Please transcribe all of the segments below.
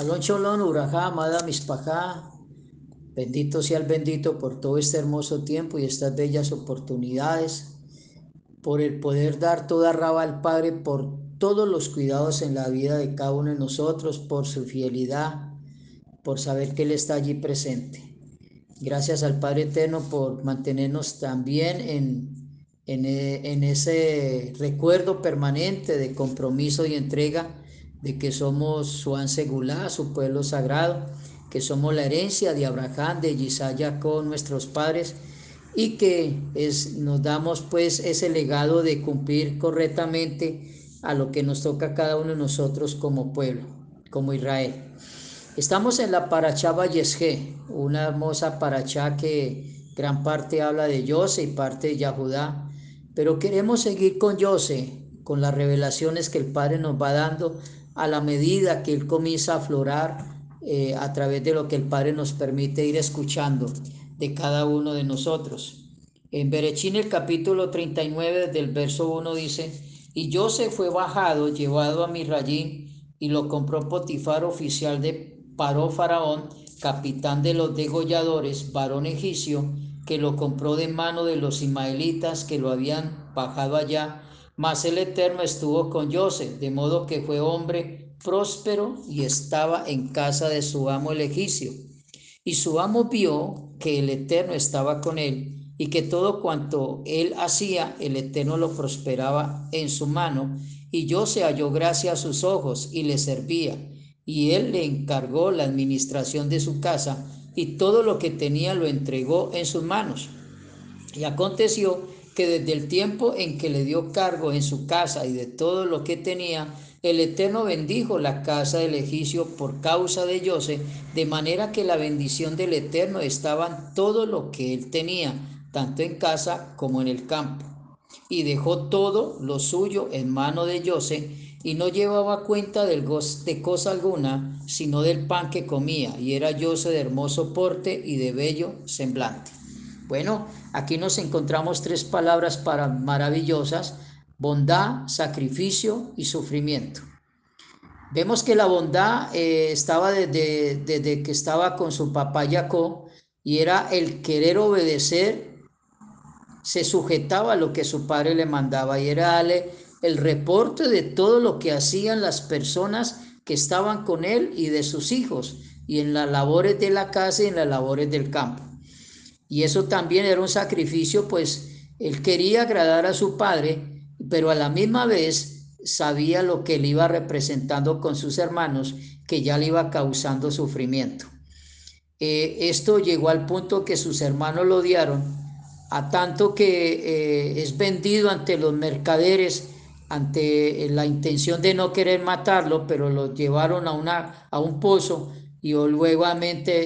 Shalom, shalom, urajá, amada mispajá. Bendito sea el bendito por todo este hermoso tiempo y estas bellas oportunidades, por el poder dar toda raba al Padre, por todos los cuidados en la vida de cada uno de nosotros, por su fidelidad, por saber que Él está allí presente. Gracias al Padre Eterno por mantenernos también en, en, en ese recuerdo permanente de compromiso y entrega de que somos su Ansegulá, su pueblo sagrado, que somos la herencia de Abraham, de Isaac, con nuestros padres, y que es, nos damos pues ese legado de cumplir correctamente a lo que nos toca cada uno de nosotros como pueblo, como Israel. Estamos en la Parachá Vallesje, una hermosa Parachá que gran parte habla de Yose y parte de Yahudá, pero queremos seguir con Yose, con las revelaciones que el Padre nos va dando a la medida que Él comienza a aflorar eh, a través de lo que el Padre nos permite ir escuchando de cada uno de nosotros. En Berechín el capítulo 39 del verso 1 dice, y José fue bajado, llevado a Mirrayín, y lo compró Potifar, oficial de Paró Faraón, capitán de los degolladores, varón egipcio, que lo compró de mano de los ismaelitas que lo habían bajado allá mas el Eterno estuvo con José, de modo que fue hombre próspero y estaba en casa de su amo el egipcio. Y su amo vio que el Eterno estaba con él y que todo cuanto él hacía, el Eterno lo prosperaba en su mano. Y José halló gracia a sus ojos y le servía. Y él le encargó la administración de su casa y todo lo que tenía lo entregó en sus manos. Y aconteció que desde el tiempo en que le dio cargo en su casa y de todo lo que tenía, el Eterno bendijo la casa del egipcio por causa de José, de manera que la bendición del Eterno estaba en todo lo que él tenía, tanto en casa como en el campo. Y dejó todo lo suyo en mano de José, y no llevaba cuenta del de cosa alguna, sino del pan que comía, y era José de hermoso porte y de bello semblante. Bueno, aquí nos encontramos tres palabras para maravillosas, bondad, sacrificio y sufrimiento. Vemos que la bondad eh, estaba desde, desde, que estaba con su papá Jacob y era el querer obedecer, se sujetaba a lo que su padre le mandaba y era darle el reporte de todo lo que hacían las personas que estaban con él y de sus hijos y en las labores de la casa y en las labores del campo. Y eso también era un sacrificio, pues él quería agradar a su padre, pero a la misma vez sabía lo que él iba representando con sus hermanos, que ya le iba causando sufrimiento. Eh, esto llegó al punto que sus hermanos lo odiaron, a tanto que eh, es vendido ante los mercaderes, ante la intención de no querer matarlo, pero lo llevaron a, una, a un pozo y luego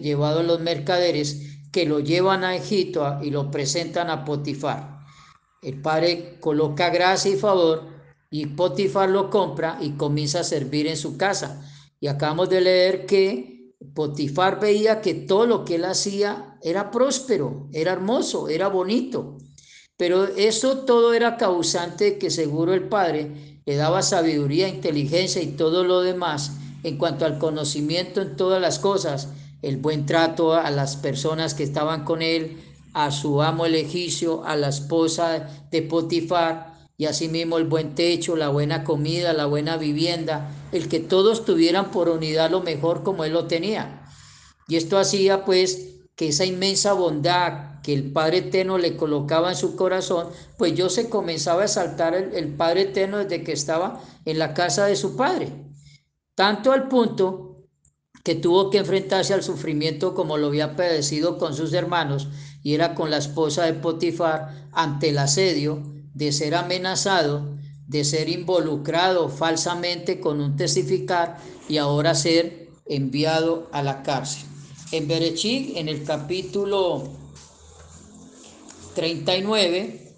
llevado a los mercaderes que lo llevan a Egipto y lo presentan a Potifar. El padre coloca gracia y favor y Potifar lo compra y comienza a servir en su casa. Y acabamos de leer que Potifar veía que todo lo que él hacía era próspero, era hermoso, era bonito. Pero eso todo era causante que seguro el padre le daba sabiduría, inteligencia y todo lo demás en cuanto al conocimiento en todas las cosas el buen trato a las personas que estaban con él, a su amo el egipcio, a la esposa de Potifar, y asimismo el buen techo, la buena comida, la buena vivienda, el que todos tuvieran por unidad lo mejor como él lo tenía. Y esto hacía pues que esa inmensa bondad que el Padre Eterno le colocaba en su corazón, pues yo se comenzaba a saltar el, el Padre Eterno desde que estaba en la casa de su Padre. Tanto al punto que tuvo que enfrentarse al sufrimiento como lo había padecido con sus hermanos y era con la esposa de Potifar ante el asedio de ser amenazado, de ser involucrado falsamente con un testificar y ahora ser enviado a la cárcel. En Berechí, en el capítulo 39,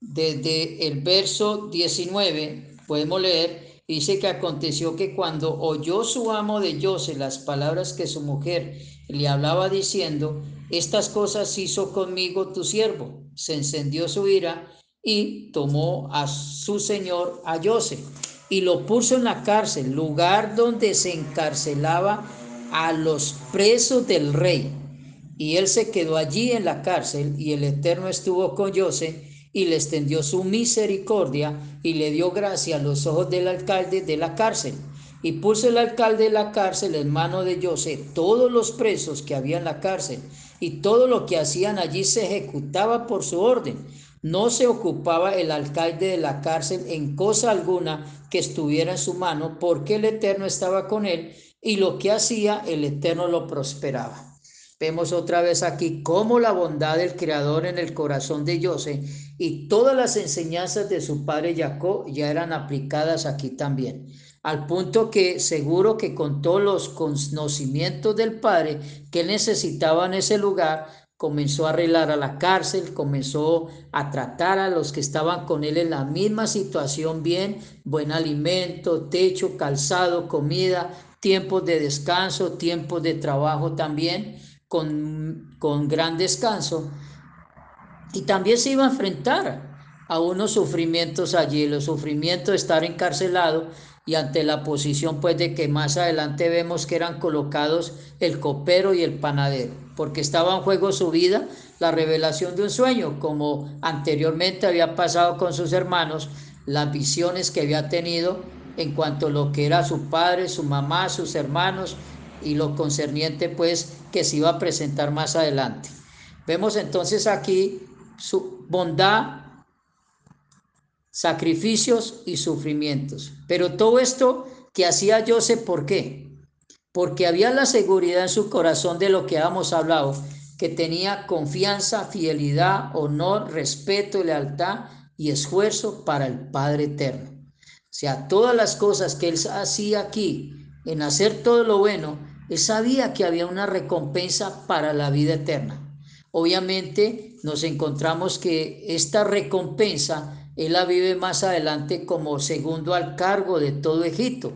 desde el verso 19, podemos leer Dice que aconteció que cuando oyó su amo de José las palabras que su mujer le hablaba diciendo, estas cosas hizo conmigo tu siervo, se encendió su ira y tomó a su señor a José. y lo puso en la cárcel, lugar donde se encarcelaba a los presos del rey. Y él se quedó allí en la cárcel y el Eterno estuvo con José y le extendió su misericordia y le dio gracia a los ojos del alcalde de la cárcel. Y puso el alcalde de la cárcel en mano de José todos los presos que había en la cárcel y todo lo que hacían allí se ejecutaba por su orden. No se ocupaba el alcalde de la cárcel en cosa alguna que estuviera en su mano, porque el Eterno estaba con él y lo que hacía el Eterno lo prosperaba. Vemos otra vez aquí cómo la bondad del Creador en el corazón de José y todas las enseñanzas de su padre Jacob ya eran aplicadas aquí también al punto que seguro que con todos los conocimientos del padre que necesitaba en ese lugar, comenzó a arreglar a la cárcel, comenzó a tratar a los que estaban con él en la misma situación bien, buen alimento, techo, calzado, comida, tiempos de descanso, tiempos de trabajo también, con, con gran descanso. Y también se iba a enfrentar a unos sufrimientos allí, los sufrimientos de estar encarcelado y ante la posición pues de que más adelante vemos que eran colocados el copero y el panadero, porque estaba en juego su vida, la revelación de un sueño, como anteriormente había pasado con sus hermanos, las visiones que había tenido en cuanto a lo que era su padre, su mamá, sus hermanos y lo concerniente pues que se iba a presentar más adelante. Vemos entonces aquí su bondad sacrificios y sufrimientos. Pero todo esto que hacía Joseph, ¿por qué? Porque había la seguridad en su corazón de lo que habíamos hablado, que tenía confianza, fidelidad, honor, respeto, lealtad y esfuerzo para el Padre Eterno. O sea, todas las cosas que él hacía aquí, en hacer todo lo bueno, él sabía que había una recompensa para la vida eterna. Obviamente nos encontramos que esta recompensa él la vive más adelante como segundo al cargo de todo Egipto.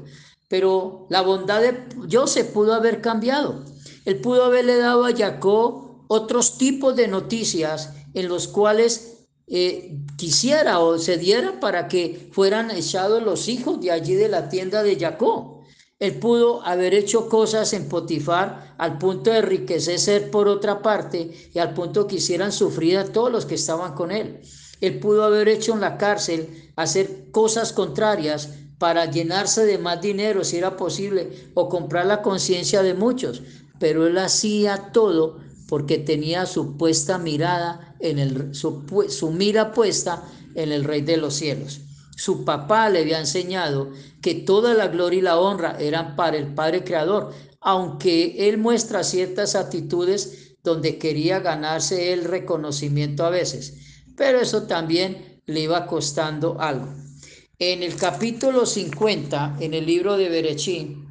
Pero la bondad de José pudo haber cambiado. Él pudo haberle dado a Jacob otros tipos de noticias en los cuales eh, quisiera o se diera para que fueran echados los hijos de allí de la tienda de Jacob. Él pudo haber hecho cosas en Potifar al punto de enriquecer por otra parte y al punto que hicieran sufrir a todos los que estaban con él. Él pudo haber hecho en la cárcel, hacer cosas contrarias para llenarse de más dinero si era posible o comprar la conciencia de muchos, pero él hacía todo porque tenía su puesta mirada en el su, su mira puesta en el rey de los cielos. Su papá le había enseñado que toda la gloria y la honra eran para el Padre Creador, aunque él muestra ciertas actitudes donde quería ganarse el reconocimiento a veces pero eso también le iba costando algo. En el capítulo 50, en el libro de Berechín,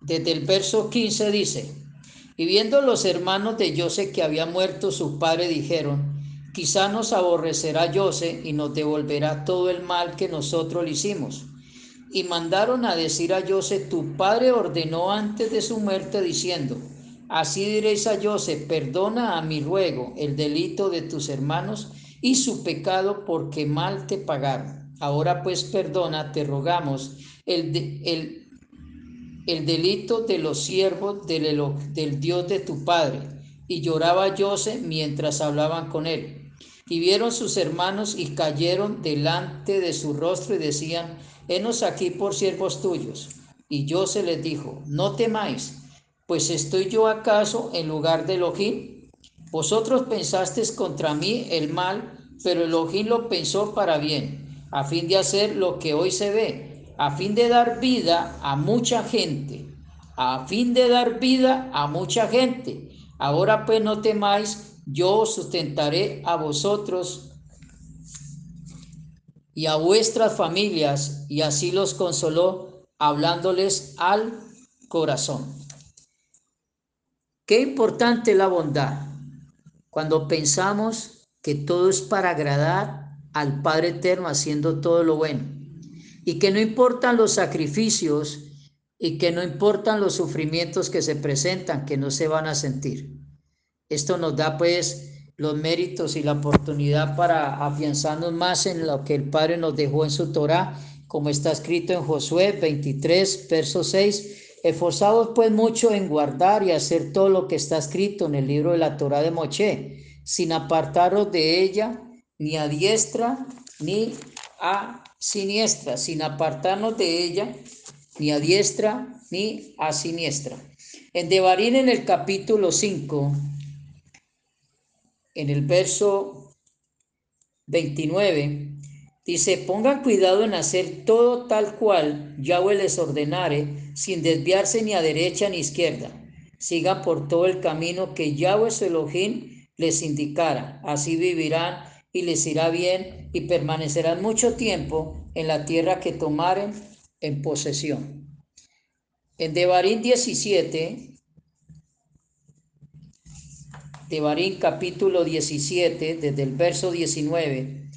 desde el verso 15 dice, y viendo los hermanos de José que había muerto su padre, dijeron, quizá nos aborrecerá José y nos devolverá todo el mal que nosotros le hicimos. Y mandaron a decir a José, tu padre ordenó antes de su muerte diciendo, Así diréis a José, perdona a mi ruego el delito de tus hermanos y su pecado porque mal te pagaron. Ahora pues perdona, te rogamos, el, el, el delito de los siervos del, del Dios de tu Padre. Y lloraba José mientras hablaban con él. Y vieron sus hermanos y cayeron delante de su rostro y decían, henos aquí por siervos tuyos. Y José les dijo, no temáis pues estoy yo acaso en lugar de Elohim. Vosotros pensasteis contra mí el mal, pero Elohim lo pensó para bien, a fin de hacer lo que hoy se ve, a fin de dar vida a mucha gente, a fin de dar vida a mucha gente. Ahora pues no temáis, yo sustentaré a vosotros y a vuestras familias, y así los consoló, hablándoles al corazón. Qué importante la bondad cuando pensamos que todo es para agradar al Padre Eterno haciendo todo lo bueno y que no importan los sacrificios y que no importan los sufrimientos que se presentan, que no se van a sentir. Esto nos da pues los méritos y la oportunidad para afianzarnos más en lo que el Padre nos dejó en su Torah, como está escrito en Josué 23, verso 6. Esforzados pues mucho en guardar y hacer todo lo que está escrito en el libro de la Torah de Moche, sin apartaros de ella ni a diestra ni a siniestra, sin apartarnos de ella ni a diestra ni a siniestra. En Devarín en el capítulo 5, en el verso 29, dice, pongan cuidado en hacer todo tal cual Yahweh les ordenare, sin desviarse ni a derecha ni izquierda. Sigan por todo el camino que Yahweh su Elohim les indicara. Así vivirán y les irá bien y permanecerán mucho tiempo en la tierra que tomaren en posesión. En Devarín 17, Devarín capítulo 17, desde el verso 19,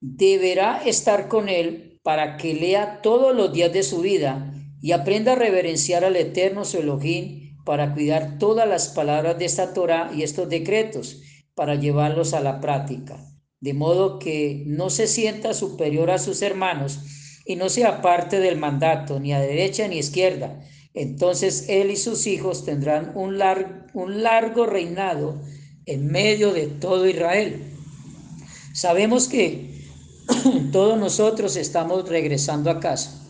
deberá estar con él para que lea todos los días de su vida y aprenda a reverenciar al Eterno su Elohim para cuidar todas las palabras de esta Torah y estos decretos para llevarlos a la práctica, de modo que no se sienta superior a sus hermanos y no sea parte del mandato, ni a derecha ni a izquierda, entonces él y sus hijos tendrán un, un largo reinado en medio de todo Israel. Sabemos que todos nosotros estamos regresando a casa.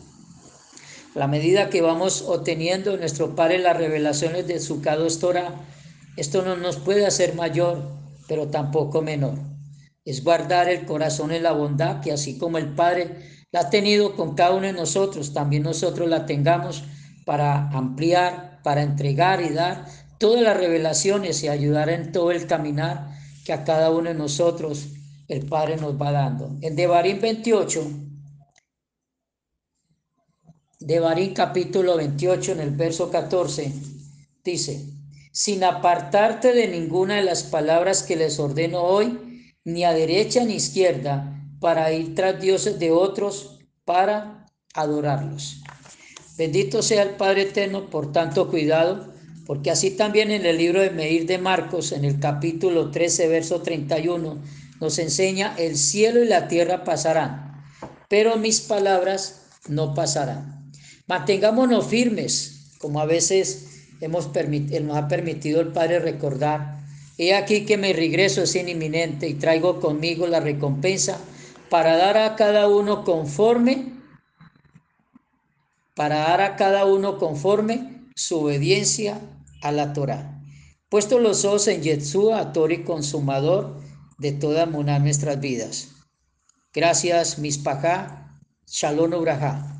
la medida que vamos obteniendo en nuestro Padre las revelaciones de su Torah, esto no nos puede hacer mayor, pero tampoco menor. Es guardar el corazón en la bondad, que así como el Padre ha tenido con cada uno de nosotros, también nosotros la tengamos para ampliar, para entregar y dar todas las revelaciones y ayudar en todo el caminar que a cada uno de nosotros el Padre nos va dando. En Devarim 28, Devarim capítulo 28 en el verso 14, dice, sin apartarte de ninguna de las palabras que les ordeno hoy, ni a derecha ni izquierda, para ir tras dioses de otros, para adorarlos. Bendito sea el Padre Eterno por tanto cuidado, porque así también en el libro de Meir de Marcos, en el capítulo 13, verso 31, nos enseña, el cielo y la tierra pasarán, pero mis palabras no pasarán. Mantengámonos firmes, como a veces hemos nos ha permitido el Padre recordar. He aquí que mi regreso es inminente y traigo conmigo la recompensa para dar a cada uno conforme para dar a cada uno conforme su obediencia a la Torah. Puesto los ojos en Yeshua, actor y consumador de toda mona nuestras vidas. Gracias, Mispajá. Shalom Ubrajá.